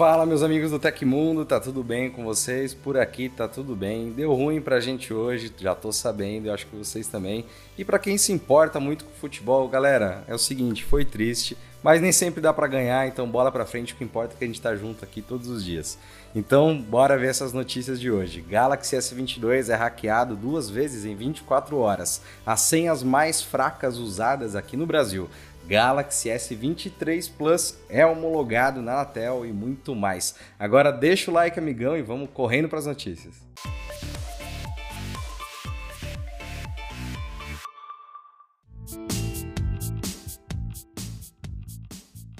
Fala, meus amigos do Tecmundo, tá tudo bem com vocês? Por aqui tá tudo bem. Deu ruim pra gente hoje, já tô sabendo, eu acho que vocês também. E para quem se importa muito com futebol, galera, é o seguinte, foi triste, mas nem sempre dá para ganhar, então bola pra frente, o que importa é que a gente tá junto aqui todos os dias. Então, bora ver essas notícias de hoje. Galaxy S22 é hackeado duas vezes em 24 horas. As senhas mais fracas usadas aqui no Brasil. Galaxy S23 Plus é homologado na Anatel e muito mais. Agora deixa o like, amigão, e vamos correndo para as notícias.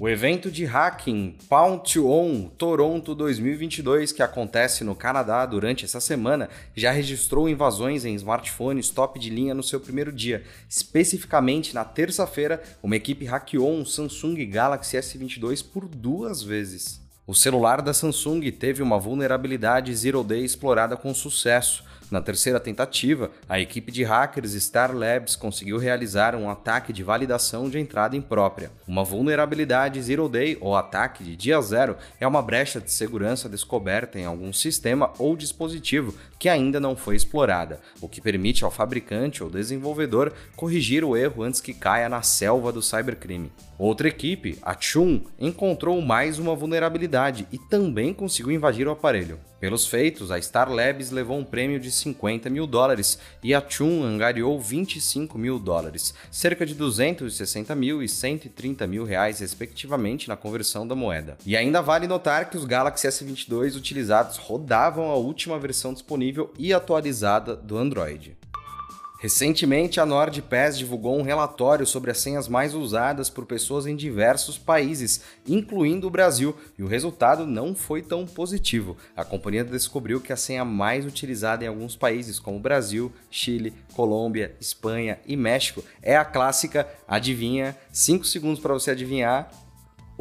O evento de hacking Pound On Toronto 2022, que acontece no Canadá durante essa semana, já registrou invasões em smartphones top de linha no seu primeiro dia. Especificamente na terça-feira, uma equipe hackeou um Samsung Galaxy S22 por duas vezes. O celular da Samsung teve uma vulnerabilidade Zero Day explorada com sucesso. Na terceira tentativa, a equipe de hackers Star Labs conseguiu realizar um ataque de validação de entrada imprópria. Uma vulnerabilidade Zero Day ou ataque de dia zero é uma brecha de segurança descoberta em algum sistema ou dispositivo que ainda não foi explorada, o que permite ao fabricante ou desenvolvedor corrigir o erro antes que caia na selva do cybercrime. Outra equipe, a Chun, encontrou mais uma vulnerabilidade e também conseguiu invadir o aparelho. Pelos feitos, a Star Labs levou um prêmio de 50 mil dólares e a Chun angariou 25 mil dólares, cerca de 260 mil e 130 mil reais, respectivamente, na conversão da moeda. E ainda vale notar que os Galaxy S22 utilizados rodavam a última versão disponível e atualizada do Android. Recentemente, a NordPass divulgou um relatório sobre as senhas mais usadas por pessoas em diversos países, incluindo o Brasil, e o resultado não foi tão positivo. A companhia descobriu que a senha mais utilizada em alguns países, como Brasil, Chile, Colômbia, Espanha e México, é a clássica adivinha, 5 segundos para você adivinhar,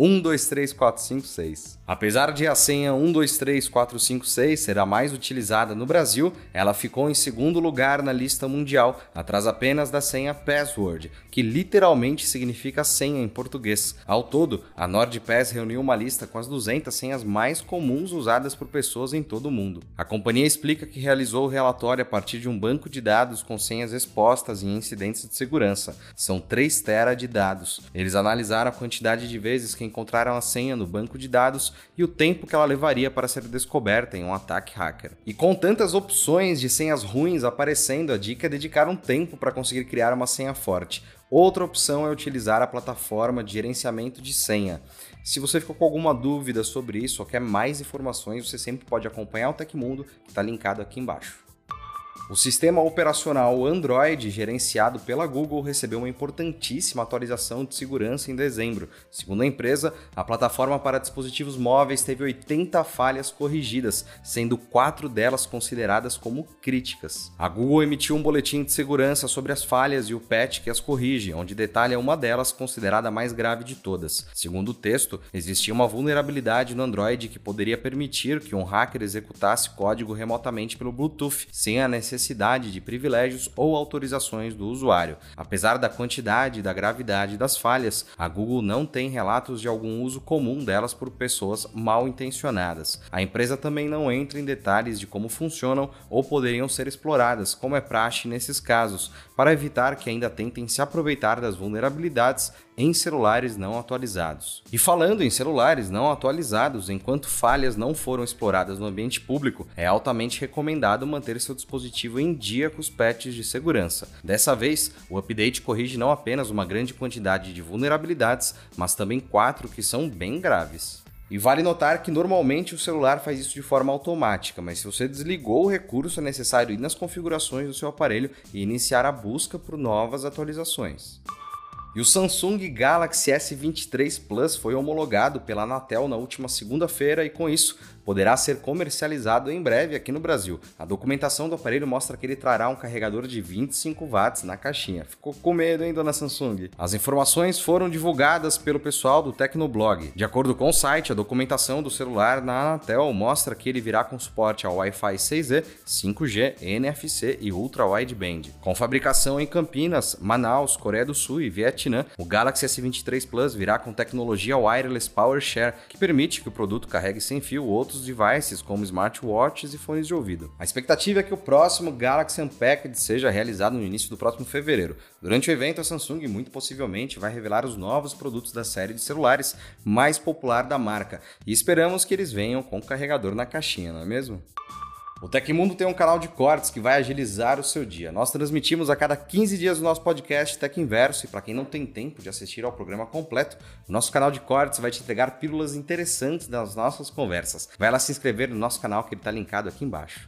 1, 2, 3, 4, 5, 6. Apesar de a senha 1, 2, 3, 4, 5, 6 ser a mais utilizada no Brasil, ela ficou em segundo lugar na lista mundial, atrás apenas da senha Password, que literalmente significa senha em português. Ao todo, a NordPass reuniu uma lista com as 200 senhas mais comuns usadas por pessoas em todo o mundo. A companhia explica que realizou o relatório a partir de um banco de dados com senhas expostas em incidentes de segurança. São 3 tera de dados. Eles analisaram a quantidade de vezes que encontraram a senha no banco de dados e o tempo que ela levaria para ser descoberta em um ataque hacker. E com tantas opções de senhas ruins aparecendo, a dica é dedicar um tempo para conseguir criar uma senha forte. Outra opção é utilizar a plataforma de gerenciamento de senha. Se você ficou com alguma dúvida sobre isso ou quer mais informações, você sempre pode acompanhar o Tecmundo, que está linkado aqui embaixo. O sistema operacional Android, gerenciado pela Google, recebeu uma importantíssima atualização de segurança em dezembro. Segundo a empresa, a plataforma para dispositivos móveis teve 80 falhas corrigidas, sendo quatro delas consideradas como críticas. A Google emitiu um boletim de segurança sobre as falhas e o patch que as corrige, onde detalha uma delas considerada a mais grave de todas. Segundo o texto, existia uma vulnerabilidade no Android que poderia permitir que um hacker executasse código remotamente pelo Bluetooth, sem a necessidade necessidade de privilégios ou autorizações do usuário. Apesar da quantidade e da gravidade das falhas, a Google não tem relatos de algum uso comum delas por pessoas mal intencionadas. A empresa também não entra em detalhes de como funcionam ou poderiam ser exploradas, como é praxe nesses casos, para evitar que ainda tentem se aproveitar das vulnerabilidades em celulares não atualizados. E falando em celulares não atualizados, enquanto falhas não foram exploradas no ambiente público, é altamente recomendado manter seu dispositivo em dia com os patches de segurança. Dessa vez, o update corrige não apenas uma grande quantidade de vulnerabilidades, mas também quatro que são bem graves. E vale notar que normalmente o celular faz isso de forma automática, mas se você desligou o recurso, é necessário ir nas configurações do seu aparelho e iniciar a busca por novas atualizações. E o Samsung Galaxy S23 Plus foi homologado pela Anatel na última segunda-feira e com isso poderá ser comercializado em breve aqui no Brasil. A documentação do aparelho mostra que ele trará um carregador de 25 watts na caixinha. Ficou com medo, hein, dona Samsung? As informações foram divulgadas pelo pessoal do Tecnoblog. De acordo com o site, a documentação do celular na Anatel mostra que ele virá com suporte ao Wi-Fi 6E, 5G, NFC e Ultra Wideband. Com fabricação em Campinas, Manaus, Coreia do Sul e Vietnã, o Galaxy S23 Plus virá com tecnologia Wireless Power Share, que permite que o produto carregue sem fio outros devices como smartwatches e fones de ouvido. A expectativa é que o próximo Galaxy Unpacked seja realizado no início do próximo fevereiro. Durante o evento, a Samsung muito possivelmente vai revelar os novos produtos da série de celulares mais popular da marca e esperamos que eles venham com carregador na caixinha, não é mesmo? O Tecmundo tem um canal de cortes que vai agilizar o seu dia. Nós transmitimos a cada 15 dias o nosso podcast Tech Inverso e para quem não tem tempo de assistir ao programa completo, o nosso canal de cortes vai te entregar pílulas interessantes das nossas conversas. Vai lá se inscrever no nosso canal que ele está linkado aqui embaixo.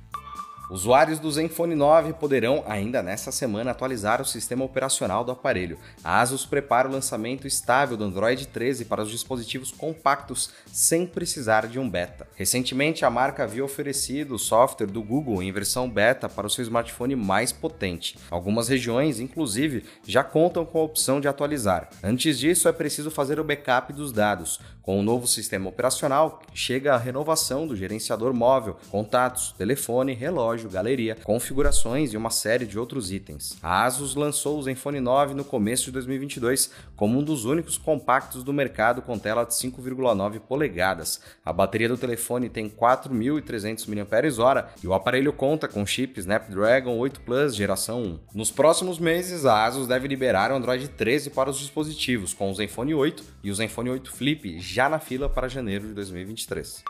Usuários do Zenfone 9 poderão, ainda nesta semana, atualizar o sistema operacional do aparelho. A Asus prepara o lançamento estável do Android 13 para os dispositivos compactos, sem precisar de um beta. Recentemente, a marca havia oferecido o software do Google em versão beta para o seu smartphone mais potente. Algumas regiões, inclusive, já contam com a opção de atualizar. Antes disso, é preciso fazer o backup dos dados. Com o novo sistema operacional, chega a renovação do gerenciador móvel, contatos, telefone, relógio, galeria, configurações e uma série de outros itens. A Asus lançou o Zenfone 9 no começo de 2022 como um dos únicos compactos do mercado com tela de 5,9 polegadas. A bateria do telefone tem 4.300 mAh e o aparelho conta com chip Snapdragon 8 Plus geração 1. Nos próximos meses, a Asus deve liberar o Android 13 para os dispositivos com o Zenfone 8 e o Zenfone 8 Flip já na fila para janeiro de 2023.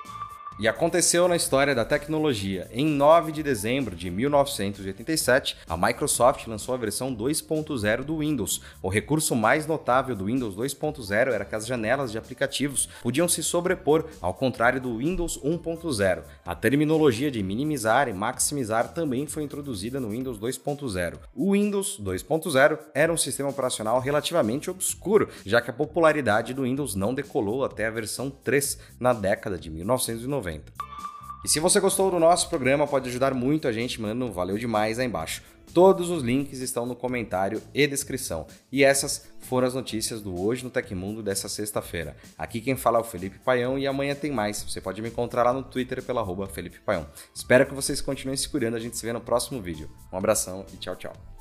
E aconteceu na história da tecnologia. Em 9 de dezembro de 1987, a Microsoft lançou a versão 2.0 do Windows. O recurso mais notável do Windows 2.0 era que as janelas de aplicativos podiam se sobrepor, ao contrário do Windows 1.0. A terminologia de minimizar e maximizar também foi introduzida no Windows 2.0. O Windows 2.0 era um sistema operacional relativamente obscuro, já que a popularidade do Windows não decolou até a versão 3 na década de 1990. E se você gostou do nosso programa, pode ajudar muito a gente um valeu demais aí embaixo. Todos os links estão no comentário e descrição. E essas foram as notícias do Hoje no Tecmundo dessa sexta-feira. Aqui quem fala é o Felipe Paião e amanhã tem mais. Você pode me encontrar lá no Twitter pela Felipe Paião. Espero que vocês continuem se cuidando. A gente se vê no próximo vídeo. Um abração e tchau, tchau.